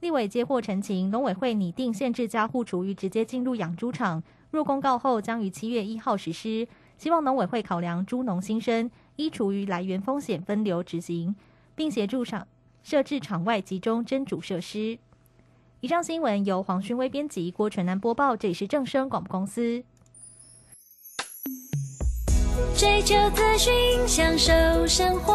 立委接获陈情，农委会拟定限制家户厨余直接进入养猪场，若公告后将于七月一号实施。希望农委会考量猪农新生，依厨余来源风险分流执行，并协助场设置场外集中蒸煮设施。以上新闻由黄勋威编辑，郭纯南播报。这里是正声广播公司。追求资讯，享受生活，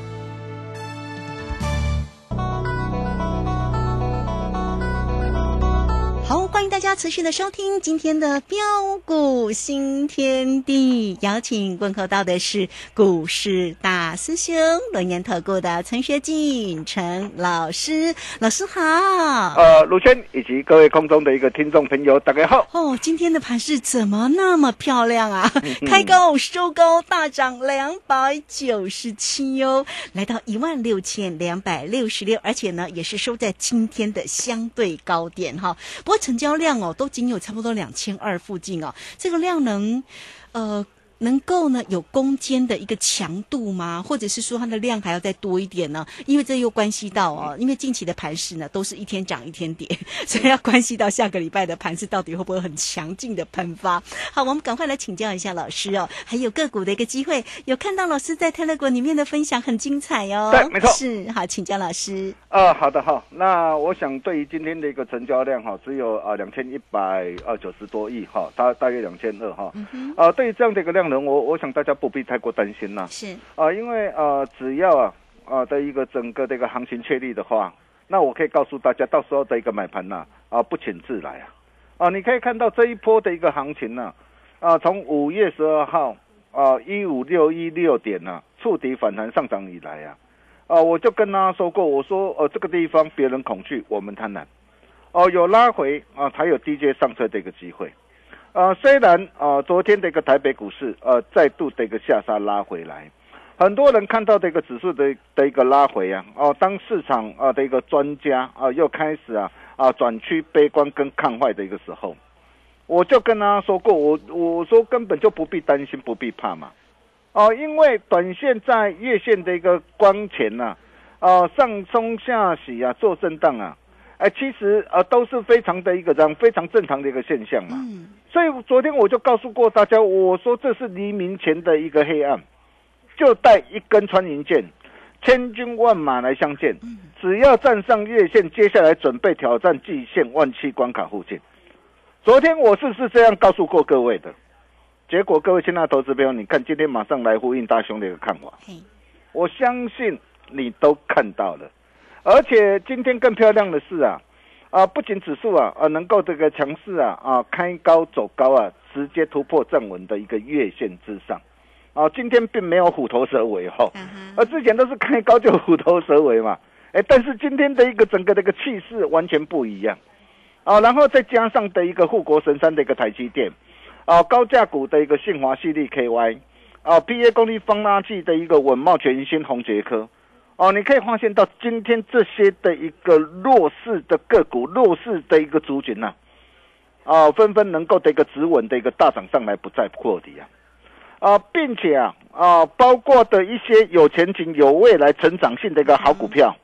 大家持续的收听今天的标股新天地，邀请问候到的是股市大师兄轮研投顾的陈学进陈老师，老师好。呃，卢轩以及各位空中的一个听众朋友，大家好。哦，今天的盘势怎么那么漂亮啊？开高收高，大涨两百九十七哟，来到一万六千两百六十六，而且呢，也是收在今天的相对高点哈。不过成交量哦，都仅有差不多两千二附近哦，这个量能，呃。能够呢有攻坚的一个强度吗？或者是说它的量还要再多一点呢？因为这又关系到哦，因为近期的盘势呢都是一天涨一天跌，所以要关系到下个礼拜的盘势到底会不会很强劲的喷发。好，我们赶快来请教一下老师哦，还有个股的一个机会，有看到老师在泰勒国里面的分享很精彩哦。对，没错，是好，请教老师。啊，好的哈，那我想对于今天的一个成交量哈，只有啊两千一百二九十多亿哈，大大约两千二哈，啊，对于这样的一个量。我我想大家不必太过担心啦，是。啊，因为呃，只要啊啊的一个整个的一个行情确立的话，那我可以告诉大家，到时候的一个买盘呢啊不请自来啊。啊，你可以看到这一波的一个行情呢啊，从五月十二号啊一五六一六点呐触底反弹上涨以来啊啊，我就跟他说过，我说呃这个地方别人恐惧，我们贪婪。哦，有拉回啊才有低阶上车的一个机会。呃，虽然啊，昨天的一个台北股市呃再度的一个下杀拉回来，很多人看到这个指数的的一个拉回啊，哦，当市场啊的一个专家啊又开始啊啊转趋悲观跟看坏的一个时候，我就跟他说过，我我说根本就不必担心，不必怕嘛，哦，因为短线在月线的一个光前呐，啊上冲下洗啊做震荡啊。哎，其实呃都是非常的一个这样非常正常的一个现象嘛。嗯。所以昨天我就告诉过大家，我说这是黎明前的一个黑暗，就带一根穿云箭，千军万马来相见。嗯。只要站上月线，接下来准备挑战季线万七关卡附近。昨天我是是这样告诉过各位的，结果各位亲爱的投资朋友，你看今天马上来呼应大兄的一个看法。我相信你都看到了。而且今天更漂亮的是啊，啊，不仅指数啊啊能够这个强势啊啊开高走高啊，直接突破站稳的一个月线之上，啊，今天并没有虎头蛇尾哈，而之前都是开高就虎头蛇尾嘛，哎，但是今天的一个整个的一个气势完全不一样，啊，然后再加上的一个护国神山的一个台积电，啊，高价股的一个信华系列 KY，啊，P A 功率放大器的一个稳茂全新红杰科。哦，你可以发现到今天这些的一个弱势的个股、弱势的一个族群呐，啊，纷纷能够的一个止稳的一个大涨上来，不再破底啊，啊，并且啊啊，包括的一些有前景、有未来成长性的一个好股票，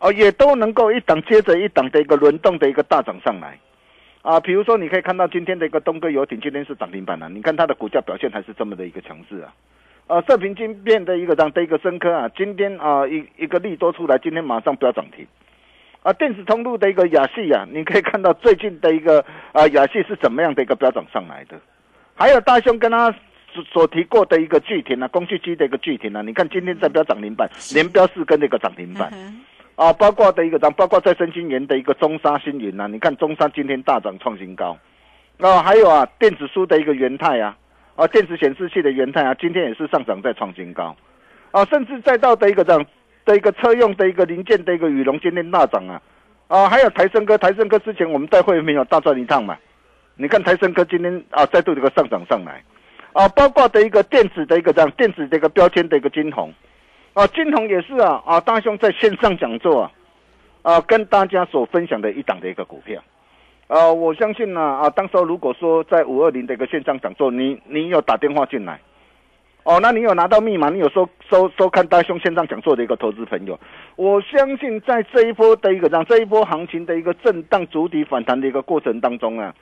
哦，也都能够一档接着一档的一个轮动的一个大涨上来，啊，比如说你可以看到今天的一个东哥游艇今天是涨停板了，你看它的股价表现还是这么的一个强势啊，呃，射频晶片的一个这样的一个深科啊，今天啊一一个利多出来，今天马上飙涨停，啊，电子通路的一个亚细啊，你可以看到最近的一个啊亚细是怎么样的一个飙涨上来的，还有大兄跟他所所提过的一个巨停啊，工具机的一个巨停啊，你看今天在飙涨停板，连标四根的一个涨停板。嗯啊，包括的一个涨，包括再生晶圆的一个中沙新云呐，你看中沙今天大涨创新高，啊，还有啊电子书的一个元泰啊，啊电子显示器的元泰啊，今天也是上涨在创新高，啊，甚至再到的一个这样的一个车用的一个零件的一个羽绒今天大涨啊，啊，还有台升科，台升科之前我们带会员没有大赚一趟嘛，你看台升科今天啊再度这个上涨上来，啊，包括的一个电子的一个这样电子的一个标签的一个金红。啊，金红也是啊，啊，大兄在线上讲座啊，啊，跟大家所分享的一档的一个股票，呃，我相信呢，啊，当时候如果说在五二零的一个线上讲座，你你有打电话进来，哦，那你有拿到密码，你有收收收看大兄线上讲座的一个投资朋友，我相信在这一波的一个让这一波行情的一个震荡主体反弹的一个过程当中啊，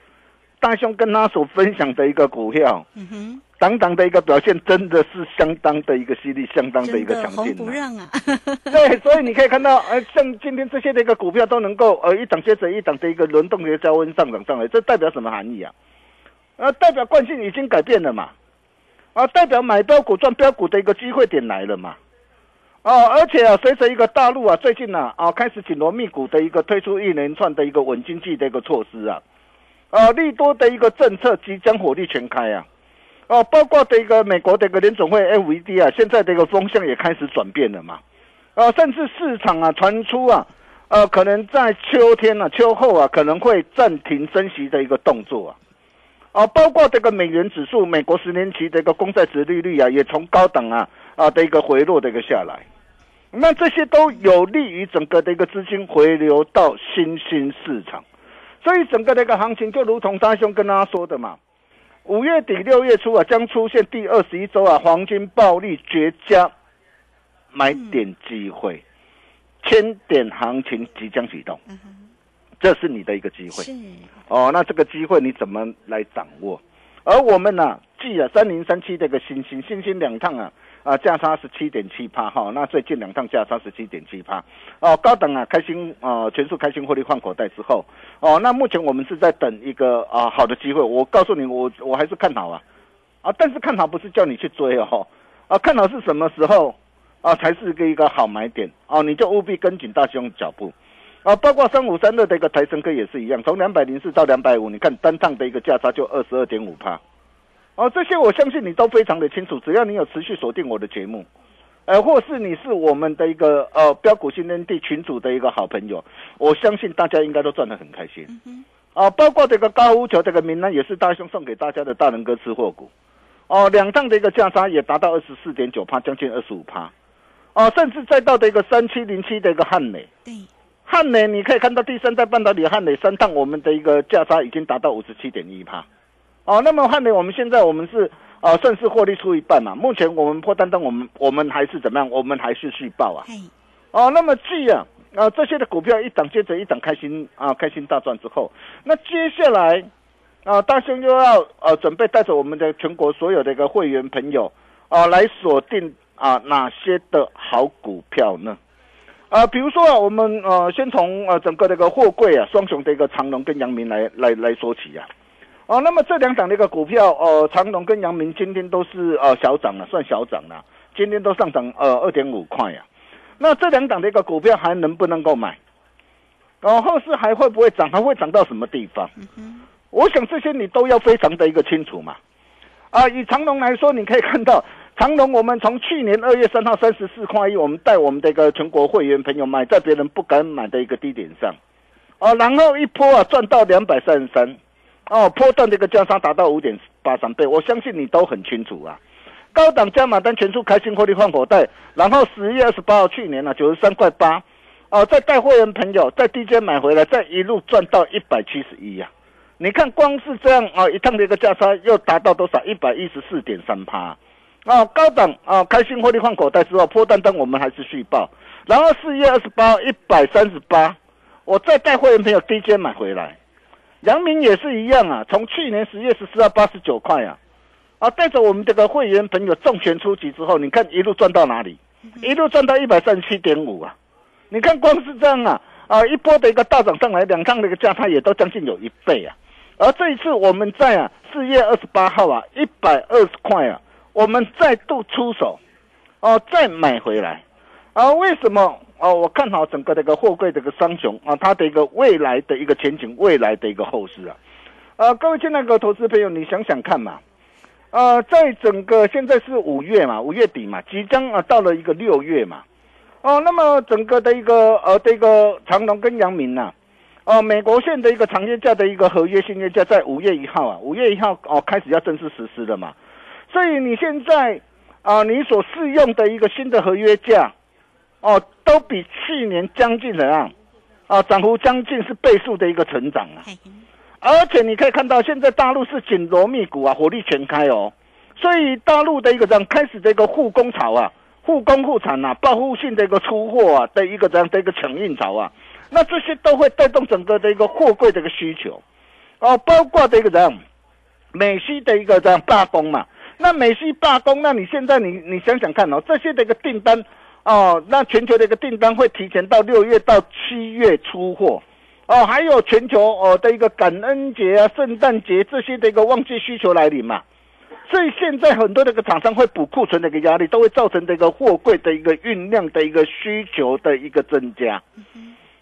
大兄跟他所分享的一个股票，嗯哼，当当的一个表现真的是相当的一个犀利，相当的一个强劲、啊。让啊，对，所以你可以看到，呃，像今天这些的一个股票都能够呃一档接着一档的一个轮动的高温上涨上来，这代表什么含义啊？呃，代表惯性已经改变了嘛，啊，代表买标股赚标股的一个机会点来了嘛，哦，而且啊，随着一个大陆啊最近呢啊开始紧锣密鼓的一个推出一连串的一个稳经济的一个措施啊，啊，利多的一个政策即将火力全开啊。哦，包括的一个美国的一个联总会 FED 啊，现在的一个风向也开始转变了嘛。啊，甚至市场啊传出啊，呃，可能在秋天啊、秋后啊，可能会暂停升息的一个动作啊。啊，包括这个美元指数、美国十年期的一个公债值利率啊，也从高档啊啊的一个回落的一个下来。那这些都有利于整个的一个资金回流到新兴市场，所以整个的一个行情就如同大兄跟大家说的嘛，五月底六月初啊，将出现第二十一周啊黄金暴利绝佳买点机会，千点行情即将启动，这是你的一个机会是哦。那这个机会你怎么来掌握？而我们呢、记了三零三七这个星星，星星两趟啊啊价差十七点七趴哈，那最近两趟价差十七点七趴。哦，高等啊开心啊全数开心获利换口袋之后哦，那目前我们是在等一个啊好的机会，我告诉你，我我还是看好啊啊，但是看好不是叫你去追哦啊，看好是什么时候啊才是一个一个好买点。哦，你就务必跟紧大兄脚步。啊，包括三五三二的一个台升科也是一样，从两百零四到两百五，你看单趟的一个价差就二十二点五趴，哦，这些我相信你都非常的清楚，只要你有持续锁定我的节目，呃，或是你是我们的一个呃标股新天地群组的一个好朋友，我相信大家应该都赚得很开心。啊，包括这个高乌球这个名单也是大兄送给大家的大人哥吃货股，哦，两趟的一个价差也达到二十四点九趴，将近二十五趴，哦，甚至再到的一个三七零七的一个汉美。对，汉磊，你可以看到第三代半导体汉美三趟，我们的一个价差已经达到五十七点一帕。哦，那么汉磊，我们现在我们是啊，算是获利出一半嘛。目前我们破单单，我们我们还是怎么样？我们还是续报啊。哦，那么既啊啊这些的股票一档接着一档开心啊开心大赚之后，那接下来啊大兄又要呃准备带着我们的全国所有的一个会员朋友啊来锁定啊哪些的好股票呢？啊，比如说啊，我们呃先从呃整个这个货柜啊双雄的一个长隆跟阳明来来来说起啊。哦，那么这两档的一个股票，呃，长隆跟阳明今天都是呃小涨了，算小涨了，今天都上涨呃二点五块呀、那这两档的一个股票还能不能够买？哦，后市还会不会涨？还会涨到什么地方？我想这些你都要非常的一个清楚嘛。啊，以长隆来说，你可以看到长隆，我们从去年二月三号三十四块一，我们带我们的一个全国会员朋友买在别人不敢买的一个低点上，哦，然后一波啊赚到两百三十三，哦，波段的一个价差达到五点八三倍，我相信你都很清楚啊。高档加码单全数开心获利换口袋，然后十月二十八号去年呢九十三块八，哦，再带会员朋友在低阶买回来，再一路赚到一百七十一呀。你看，光是这样啊，一趟的一个价差又达到多少？一百一十四点三趴。哦，高档啊，开心获利换口袋之后，破单单我们还是续报。然后四月二十八一百三十八，我再带会员朋友低阶买回来。阳明也是一样啊，从去年十月十四号八十九块啊，啊，带着我们这个会员朋友重拳出击之后，你看一路赚到哪里？一路赚到一百三十七点五啊！你看光是这样啊，啊，一波的一个大涨上来，两趟的一个价差也都将近有一倍啊。而这一次我们在啊四月二十八号啊一百二十块啊，我们再度出手，哦，再买回来，啊，为什么？哦，我看好整个这个货柜这个双雄啊，它的一个未来的一个前景，未来的一个后市啊，呃，各位亲爱的投资朋友，你想想看嘛，呃，在整个现在是五月嘛，五月底嘛，即将啊到了一个六月嘛，哦，那么整个的一个呃这个长隆跟阳明呐，哦，美国线的一个长约价的一个合约新约价在五月一号啊，五月一号哦开始要正式实施了嘛，所以你现在啊，你所适用的一个新的合约价。哦，都比去年将近怎样？啊，涨幅将近是倍数的一个成长啊！而且你可以看到，现在大陆是紧锣密鼓啊，火力全开哦。所以大陆的一个这样开始的一个护工潮啊，护工护产呐，报复性的一个出货啊的一个这样的一个抢运潮啊，那这些都会带动整个的一个货柜的一个需求哦，包括的一个这样美西的一个这样罢工嘛。那美西罢工，那你现在你你想想看哦，这些的一个订单。哦，那全球的一个订单会提前到六月到七月出货，哦，还有全球哦的一个感恩节啊、圣诞节这些的一个旺季需求来临嘛，所以现在很多的一个厂商会补库存的一个压力，都会造成这个货柜的一个运量的一个需求的一个增加，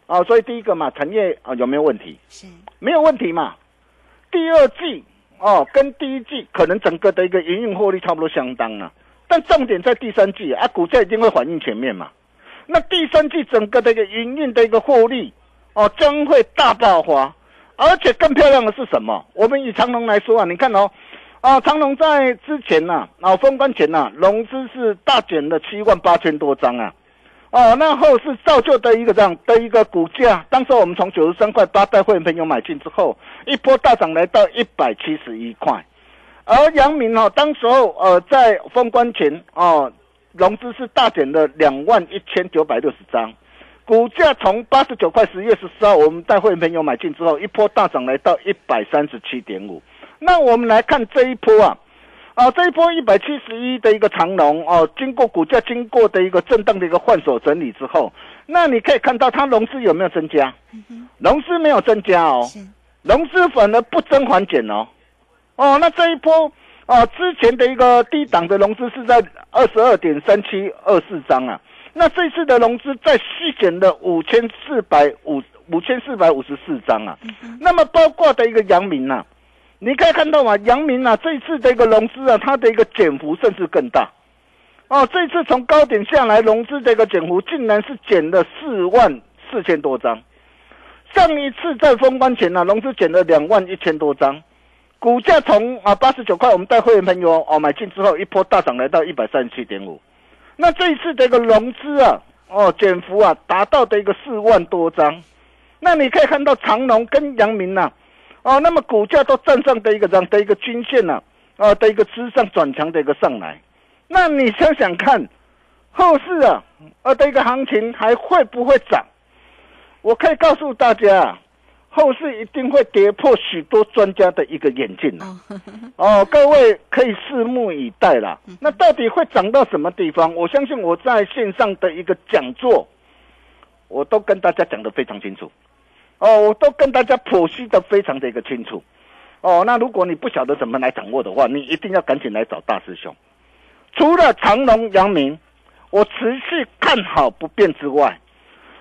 哦，所以第一个嘛，产业啊有没有问题？是，没有问题嘛。第二季哦，跟第一季可能整个的一个营运获利差不多相当啊。但重点在第三季啊，股价一定会反映前面嘛。那第三季整个的一个营运的一个获利哦，将会大爆发，而且更漂亮的是什么？我们以长隆来说啊，你看哦，啊，长隆在之前呐，啊，封关前呐，融资是大减了七万八千多张啊，哦，那后是造就的一个这样的一个股价，当时我们从九十三块八带会员朋友买进之后，一波大涨来到一百七十一块。而阳明哦，当时候呃在封关前哦，融资是大减了两万一千九百六十张，股价从八十九块十月十四号我们带会员朋友买进之后，一波大涨来到一百三十七点五。那我们来看这一波啊，啊这一波一百七十一的一个长龙哦，经过股价经过的一个震荡的一个换手整理之后，那你可以看到它融资有没有增加？融资没有增加哦，融资反而不增反减哦。哦，那这一波啊，之前的一个低档的融资是在二十二点三七二四张啊，那这次的融资再续减了五千四百五五千四百五十四张啊，那么包括的一个阳明啊，你可以看到嘛，阳明啊，这次的一个融资啊，它的一个减幅甚至更大，哦，这次从高点下来融资这个减幅竟然是减了四万四千多张，上一次在封关前呢，融资减了两万一千多张。股价从啊八十九块，我们带会员朋友哦买进之后，一波大涨来到一百三十七点五。那这一次的一个融资啊，哦减幅啊达到的一个四万多张。那你可以看到长隆跟阳明呐，哦那么股价都站上的一个这样的一个均线呐，啊的一个之上转强的一个上来。那你想想看，后市啊，呃的一个行情还会不会涨？我可以告诉大家。后市一定会跌破许多专家的一个眼镜 哦，各位可以拭目以待啦。那到底会涨到什么地方？我相信我在线上的一个讲座，我都跟大家讲的非常清楚。哦，我都跟大家剖析的非常的一个清楚。哦，那如果你不晓得怎么来掌握的话，你一定要赶紧来找大师兄。除了长隆、阳明，我持续看好不变之外。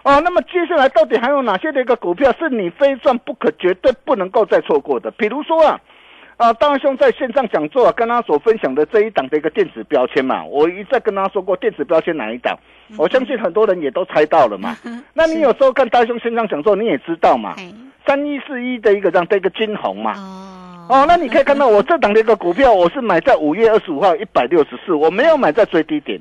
哦，那么接下来到底还有哪些的一个股票是你非赚不可、绝对不能够再错过的？比如说啊，啊，大兄在线上讲座啊，跟他所分享的这一档的一个电子标签嘛，我一再跟他说过电子标签哪一档，我相信很多人也都猜到了嘛。那你有时候看大兄线上讲座，你也知道嘛，三一四一的一个这样的一个金红嘛。哦，那你可以看到我这档的一个股票，我是买在五月二十五号一百六十四，我没有买在最低点。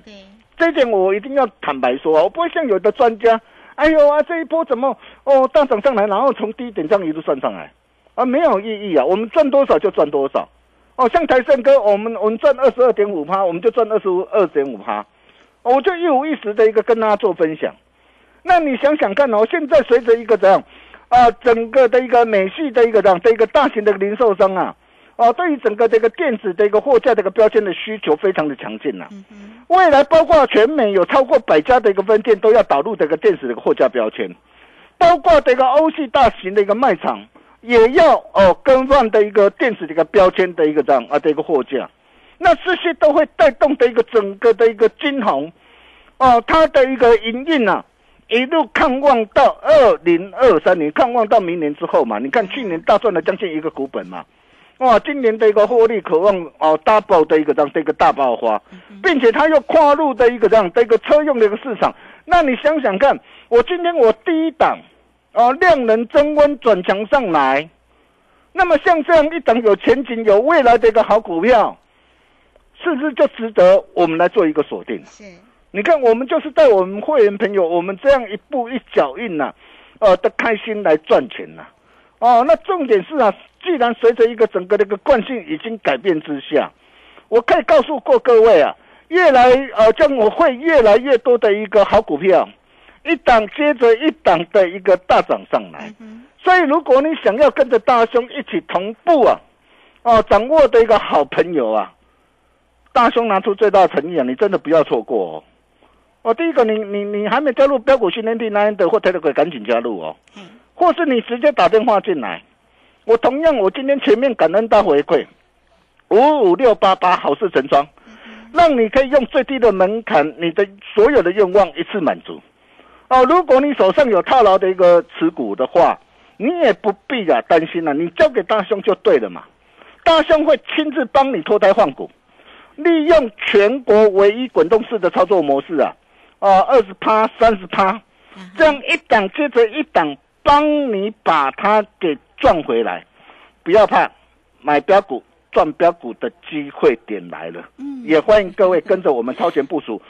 这一点我一定要坦白说啊，我不会像有的专家。哎呦啊！这一波怎么哦大涨上来，然后从低点这样一路算上来，啊没有意义啊！我们赚多少就赚多少，哦像台盛哥，我们我们赚二十二点五趴，我们就赚二十五二点五趴，我就一五一十的一个跟大家做分享。那你想想看哦，现在随着一个这样啊，整个的一个美系的一个这样的一个大型的零售商啊，啊，对于整个这个电子的一个货架这个标签的需求非常的强劲呐、未来包括全美有超过百家的一个分店都要导入这个电子的一个货架标签，包括这个欧系大型的一个卖场也要哦更换的一个电子的一个标签的一个这样啊的一个货架，那这些都会带动的一个整个的一个金红哦，它的一个营运啊，一路看望到二零二三年，看望到明年之后嘛。你看去年大赚了将近一个股本嘛，哇，今年的一个获利渴望哦 double 的一个这样的一个大爆发，并且它又跨入的一个这样的一个车用的一个市场。那你想想看，我今天我第一档哦，量能增温转强上来，那么像这样一档有前景、有未来的一个好股票，是不是就值得我们来做一个锁定？是，你看，我们就是带我们会员朋友，我们这样一步一脚印呐、呃的开心来赚钱呐、哦，那重点是啊，既然随着一个整个的一个惯性已经改变之下，我可以告诉过各位啊，越来呃，将我会越来越多的一个好股票，一档接着一档的一个大涨上来。所以，如果你想要跟着大兄一起同步啊，哦，掌握的一个好朋友啊，大兄拿出最大诚意啊，你真的不要错过哦。哦，第一个，你你你还没加入标股训练营那的或 Telegram，赶紧加入哦。或是你直接打电话进来，我同样，我今天全面感恩大回馈，五五六八八好事成双，让你可以用最低的门槛，你的所有的愿望一次满足。哦，如果你手上有套牢的一个持股的话，你也不必啊担心了、你交给大兄就对了嘛。大兄会亲自帮你脱胎换骨，利用全国唯一滚动式的操作模式啊，啊，二十趴、三十趴，这样一档接着一档，帮你把它给赚回来。不要怕，买标股赚标股的机会点来了。嗯，也欢迎各位跟着我们超前部署。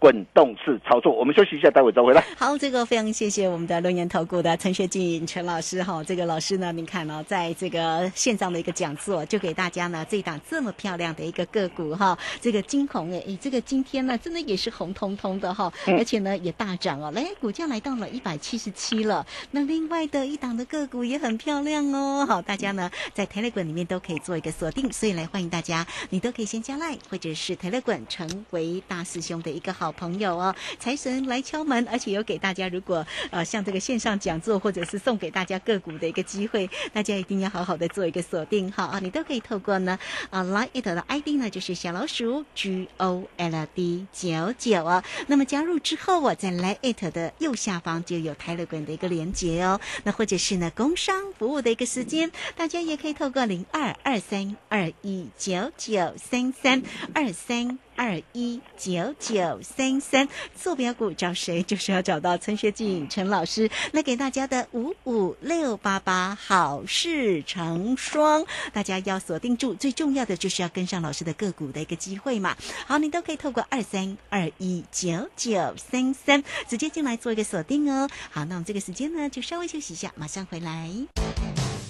滚动式操作，我们休息一下，待会再回来。好，这个非常谢谢我们的龙岩投顾的陈学进陈老师哈，这个老师呢，您看哦，在这个线上的一个讲座，就给大家呢这一档这么漂亮的一个个股哈，这个金红哎，诶这个今天呢真的也是红彤彤的哈，而且呢也大涨哦，来股价来到了一百七十七了。那另外的一档的个股也很漂亮哦，好，大家呢在 Telegram 里面都可以做一个锁定，所以来欢迎大家，你都可以先加来或者是 Telegram 成为大师兄的一个好朋友哦。财神来敲门，而且有给大家，如果呃像这个线上讲座或者是送给大家个股的一个机会，大家一定要好好的做一个锁定哈啊，你都可以透过呢啊 Line it 的 ID 呢就是小老鼠 G O L D 九九啊，那么加入之后我，在 Line it 的右下方就有 Telegram 的一个连接哦，那或者是呢工商服务的一个时间，大家也可以透过零二二三二一九九三三二三。二一九九三三，坐标股找谁？就是要找到陈学静陈老师。那给大家的五五六八八好事成双，大家要锁定住。最重要的就是要跟上老师的个股的一个机会嘛。好，你都可以透过二三二一九九三三直接进来做一个锁定哦。好，那我们这个时间呢，就稍微休息一下，马上回来。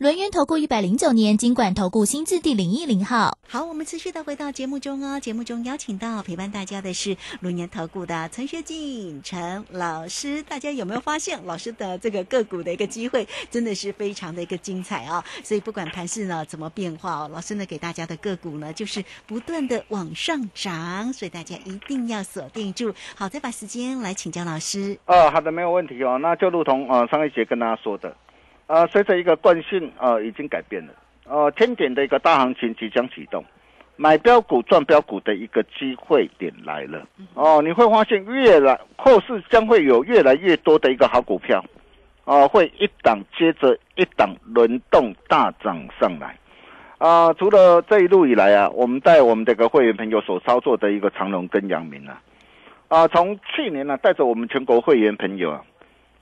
轮源投顾一百零九年金管投顾新字第零一零号。好，我们持续的回到节目中哦。节目中邀请到陪伴大家的是龙年投顾的陈学进陈老师。大家有没有发现老师的这个个股的一个机会真的是非常的一个精彩啊、所以不管盘势呢怎么变化哦，老师呢给大家的个股呢就是不断的往上涨，所以大家一定要锁定住。好，再把时间来请教老师。呃，好的，没有问题哦。那就如同呃上一节跟大家说的，呃，随着一个惯性呃已经改变了，呃，天点的一个大行情即将启动，买标股赚标股的一个机会点来了哦。你会发现越来后市将会有越来越多的一个好股票，哦、会一档接着一档轮动大涨上来。啊、除了这一路以来啊，我们带我们这个会员朋友所操作的一个长隆跟阳明啊，啊，从去年呢、带着我们全国会员朋友啊，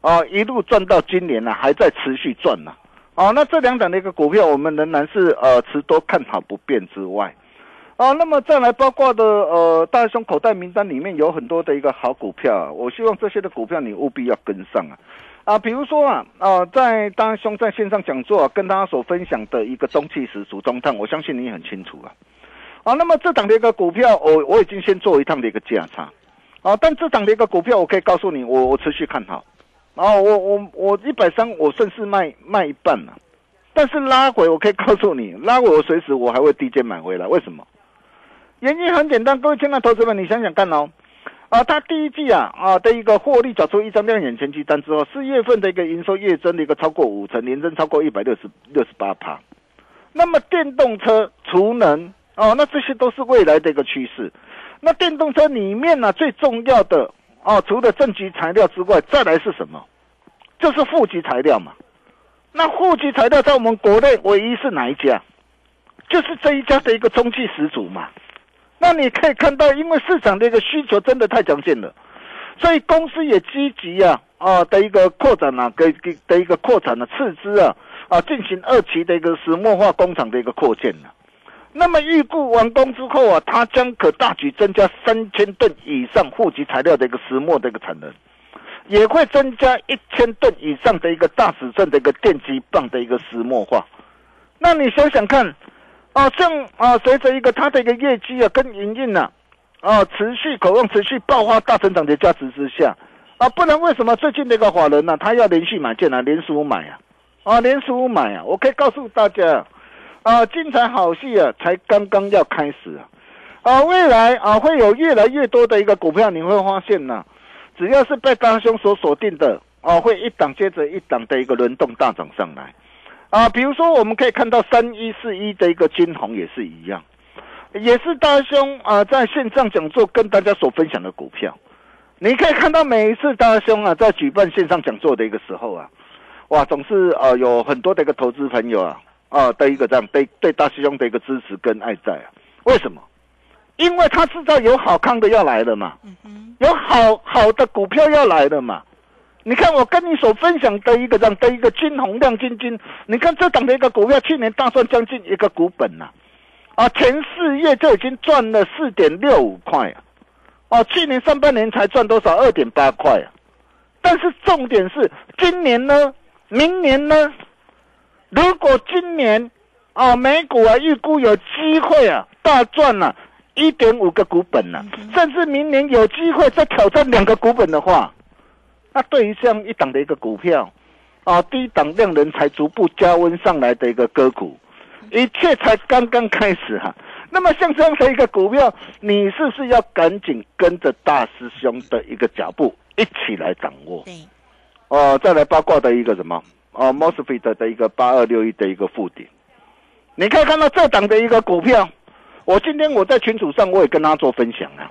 啊，一路赚到今年呢、还在持续赚呢、哦，那这两档的一个股票，我们仍然是呃持多看好不变之外，啊，那么再来包括的呃大兄口袋名单里面有很多的一个好股票、啊，我希望这些的股票你务必要跟上啊。啊，比如说啊，啊，在大兄在线上讲座、跟大家所分享的一个中气十足中碳，我相信你很清楚啊。啊，那么这档的一个股票，我我已经先做一趟的一个价差，啊，但这档的一个股票，我可以告诉你，我我持续看好，啊，我我我一百三，我顺势卖卖一半了、但是拉回，我可以告诉你，拉回我随时我还会低阶买回来，为什么？原因很简单，各位亲爱的投资们，你想想看哦，啊，它第一季啊啊的一个获利缴出一张亮眼前期单之后，四月份的一个营收月增的一个超过五成，年增超过一百六十六十八趴。那么电动车、储能哦，那这些都是未来的一个趋势。那电动车里面呢、最重要的哦，除了正极材料之外，再来是什么？就是负极材料嘛。那负极材料在我们国内唯一是哪一家？就是这一家的一个中气十足嘛。那你可以看到，因为市场的一个需求真的太强劲了，所以公司也积极啊啊的一个扩展啊，给给的一个扩展的斥资啊啊，进行二期的一个石墨化工厂的一个扩建呢、那么预估完工之后啊，它将可大举增加三千吨以上户籍材料的一个石墨的一个产能，也会增加一千吨以上的一个大尺寸的一个电极棒的一个石墨化。那你想想看，啊，像啊，随着一个它的一个业绩啊跟营运呐，啊，持续渴望持续爆发大成长的价值之下，啊，不然为什么最近的一个法人呢、他要连续买进来，连数买啊，啊，连数买啊，我可以告诉大家，啊，精彩好戏啊，才刚刚要开始啊，啊，未来啊会有越来越多的一个股票，你会发现呢、只要是被大兄所锁定的，啊，会一档接着一档的一个轮动大涨上来。啊，比如说我们可以看到三一四一的一个金红也是一样，也是大兄啊在线上讲座跟大家所分享的股票。你可以看到每一次大兄啊在举办线上讲座的一个时候啊，哇，总是呃有很多的一个投资朋友啊啊的一个这样对对大师兄的一个支持跟爱在啊。为什么？因为他知道有好康的要来了嘛，有好好的股票要来了嘛。你看我跟你所分享的一个这样的一个金红亮晶晶，你看这档的一个股票，去年大赚将近一个股本呐、啊，前四月就已经赚了四点六五块啊，哦、去年上半年才赚多少？二点八块啊。但是重点是今年呢，明年呢，如果今年啊美股啊预估有机会啊大赚了一点五个股本呢、甚至明年有机会再挑战两个股本的话。那对于这样一档的一个股票，啊，低档量能才逐步加温上来的一个个股，一切才刚刚开始哈、那么像这样的一个股票，你是不是要赶紧跟着大师兄的一个脚步一起来掌握？对，哦、再来八卦的一个什么？哦 m o s f e t 的一个八二六一的一个附顶，你可以看到这档的一个股票，我今天我在群组上我也跟他做分享啊。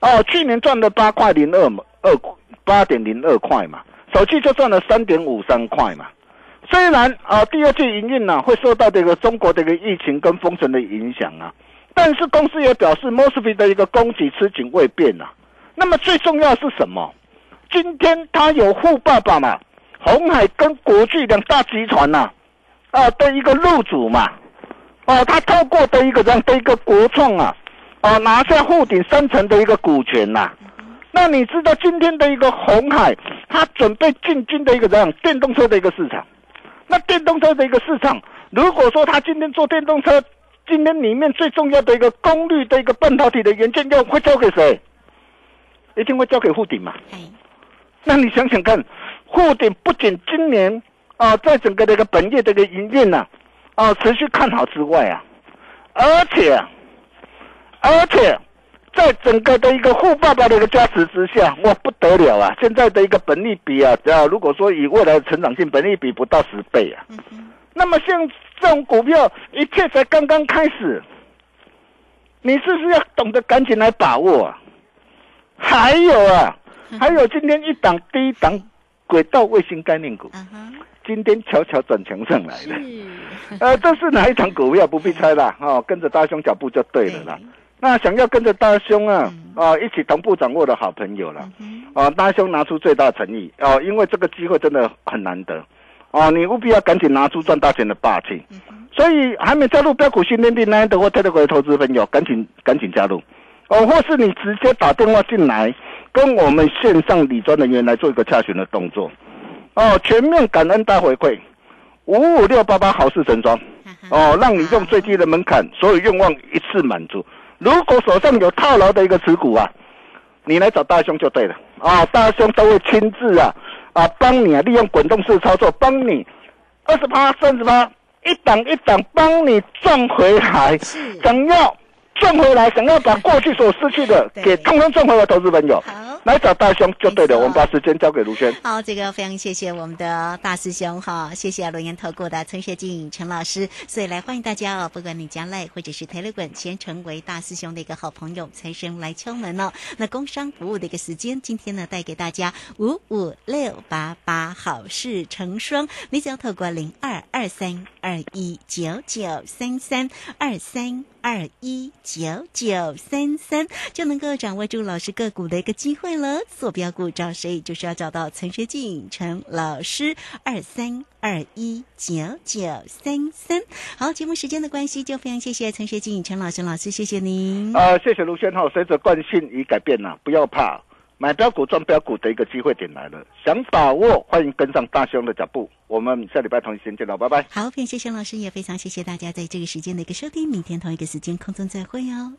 哦，去年赚了八块零二嘛，二八点零二块嘛，首季就赚了三点五三块嘛。虽然啊，第二季营运呢、会受到这个中国的一个疫情跟封城的影响啊，但是公司也表示 m o s f e t 的一个供给吃紧未变啊。那么最重要是什么？今天他有富爸爸嘛，红海跟国巨两大集团呐、啊，的一个入主嘛，哦、他透过的一个这样的一个国创啊，啊，拿下沪顶三成的一个股权呐、那你知道今天的一个红海，它准备进军的一个这样电动车的一个市场，那电动车的一个市场，如果说他今天做电动车，今天里面最重要的一个功率的一个半导体的元件要会交给谁？一定会交给沪顶嘛。哎，那你想想看，富鼎不仅今年啊，在整个的一个本业的一个营运呢，啊，持续看好之外啊，而且啊，而且在整个的一个富爸爸的一个加持之下，哇，不得了啊！现在的一个本利比啊，只要如果说以未来的成长性，本利比不到十倍啊。那么像这种股票，一切才刚刚开始，你是不是要懂得赶紧来把握啊？还有啊，还有今天一档低一档轨道卫星概念股，今天悄悄转强上来了。是，呃，这是哪一档股票？不必猜啦，哦，跟着大兄脚步就对了啦。那想要跟着大兄啊，啊，一起同步掌握的好朋友了，啊，大兄拿出最大诚意。哦，因为这个机会真的很难得，哦，你务必要赶紧拿出赚大钱的霸气。所以还没加入标股训练营呢的或特别股的投资朋友，赶紧赶紧加入，哦，或是你直接打电话进来，跟我们线上理专人员来做一个洽询的动作，哦，全面感恩大回馈，五五六八八好事成双。哦，让你用最低的门槛，所有愿望一次满足。如果手上有套牢的一个持股啊，你来找大兄就对了啊，大兄都会亲自啊啊帮你啊，利用滚动式操作，帮你二十八、三十八，一档一档帮你赚回来。想要赚回来，想要把过去所失去的对给通通赚回来，投资朋友好。来找大兄就对了。我们把时间交给卢轩。好，这个非常谢谢我们的大师兄哈，谢谢龙岩投顾的陈学静陈老师，所以来欢迎大家哦，不管你将来或者是 Telegram 先成为大师兄的一个好朋友，财神来敲门哦。那工商服务的一个时间，今天呢带给大家五五六八八好事成双，你只要透过零二二三二一九九三三二三。二一九九三三就能够掌握住老师个股的一个机会了。坐标股找谁？就是要找到陈学进陈老师。二三二一九九三三。好，节目时间的关系，就非常谢谢陈学静陈老师老师，谢谢您。啊，谢谢卢轩浩，随着惯性已改变了，不要怕，买标股赚标股的一个机会点来了，想把握，欢迎跟上大兄的脚步。我们下礼拜同一时间见了，拜拜。好，非常谢谢老师，也非常谢谢大家在这个时间的一个收听。明天同一个时间空中再会哦。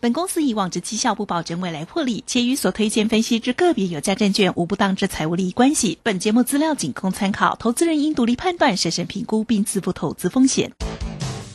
本公司以往之绩效不保证未来获利，且与所推荐分析之个别有价证券无不当之财务利益关系。本节目资料仅供参考，投资人应独立判断、审慎评估并自负投资风险。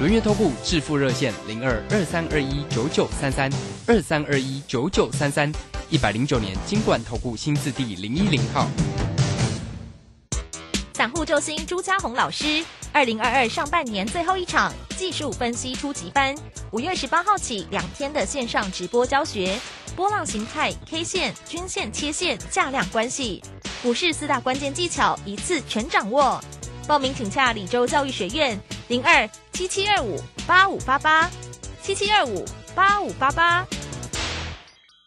轮月投顾致富热线零二二三二一九九三三二三二一九九三三，一百零九年经管投顾新字第零一零号。散户救星朱家红老师，二零二二上半年最后一场技术分析初级班，五月十八号起两天的线上直播教学，波浪形态、K 线、均线、切线、价量关系，股市四大关键技巧一次全掌握。报名请洽李州教育学院零二七七二五八五八八七七二五八五八八。